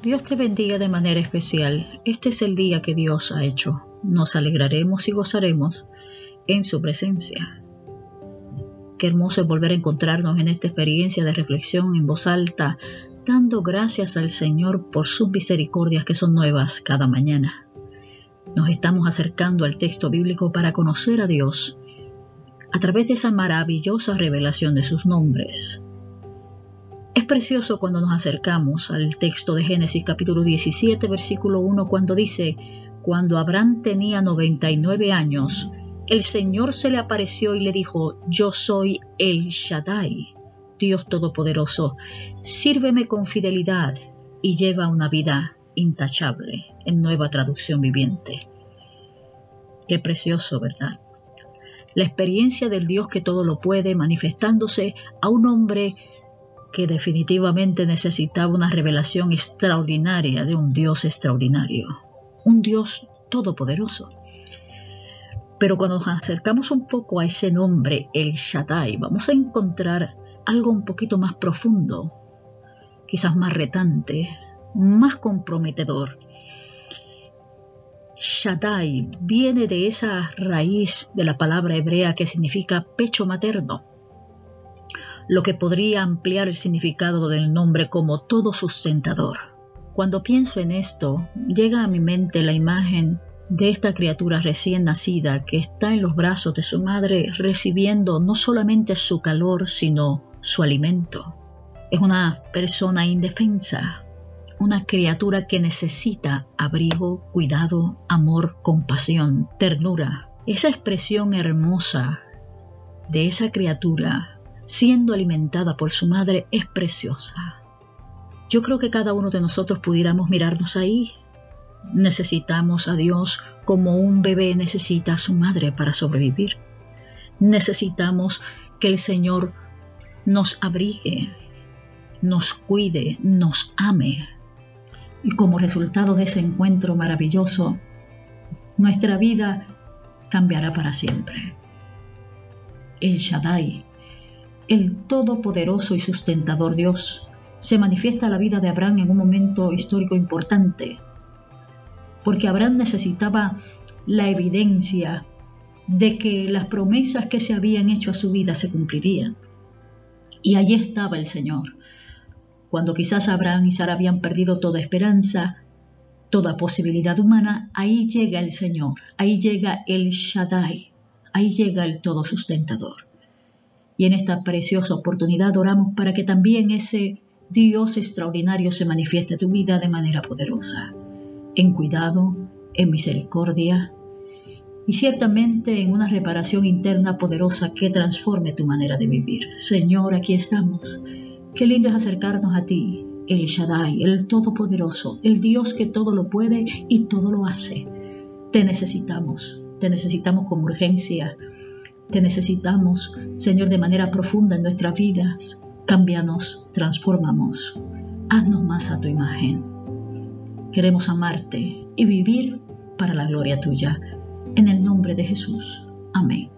Dios te bendiga de manera especial. Este es el día que Dios ha hecho. Nos alegraremos y gozaremos en su presencia. Qué hermoso es volver a encontrarnos en esta experiencia de reflexión en voz alta, dando gracias al Señor por sus misericordias que son nuevas cada mañana. Nos estamos acercando al texto bíblico para conocer a Dios a través de esa maravillosa revelación de sus nombres. Precioso cuando nos acercamos al texto de Génesis capítulo 17 versículo 1 cuando dice, cuando Abraham tenía 99 años, el Señor se le apareció y le dijo, yo soy el Shaddai, Dios Todopoderoso, sírveme con fidelidad y lleva una vida intachable, en nueva traducción viviente. Qué precioso, ¿verdad? La experiencia del Dios que todo lo puede manifestándose a un hombre que definitivamente necesitaba una revelación extraordinaria de un Dios extraordinario, un Dios todopoderoso. Pero cuando nos acercamos un poco a ese nombre, el Shaddai, vamos a encontrar algo un poquito más profundo, quizás más retante, más comprometedor. Shaddai viene de esa raíz de la palabra hebrea que significa pecho materno lo que podría ampliar el significado del nombre como todo sustentador. Cuando pienso en esto, llega a mi mente la imagen de esta criatura recién nacida que está en los brazos de su madre recibiendo no solamente su calor, sino su alimento. Es una persona indefensa, una criatura que necesita abrigo, cuidado, amor, compasión, ternura. Esa expresión hermosa de esa criatura siendo alimentada por su madre es preciosa. Yo creo que cada uno de nosotros pudiéramos mirarnos ahí. Necesitamos a Dios como un bebé necesita a su madre para sobrevivir. Necesitamos que el Señor nos abrigue, nos cuide, nos ame. Y como resultado de ese encuentro maravilloso, nuestra vida cambiará para siempre. El Shaddai, el todopoderoso y sustentador Dios se manifiesta la vida de Abraham en un momento histórico importante, porque Abraham necesitaba la evidencia de que las promesas que se habían hecho a su vida se cumplirían. Y allí estaba el Señor. Cuando quizás Abraham y Sara habían perdido toda esperanza, toda posibilidad humana, ahí llega el Señor, ahí llega el Shaddai, ahí llega el todo sustentador. Y en esta preciosa oportunidad oramos para que también ese Dios extraordinario se manifieste en tu vida de manera poderosa, en cuidado, en misericordia y ciertamente en una reparación interna poderosa que transforme tu manera de vivir. Señor, aquí estamos. Qué lindo es acercarnos a ti, el Shaddai, el Todopoderoso, el Dios que todo lo puede y todo lo hace. Te necesitamos, te necesitamos con urgencia te necesitamos, Señor, de manera profunda en nuestras vidas. Cámbianos, transformamos. Haznos más a tu imagen. Queremos amarte y vivir para la gloria tuya. En el nombre de Jesús. Amén.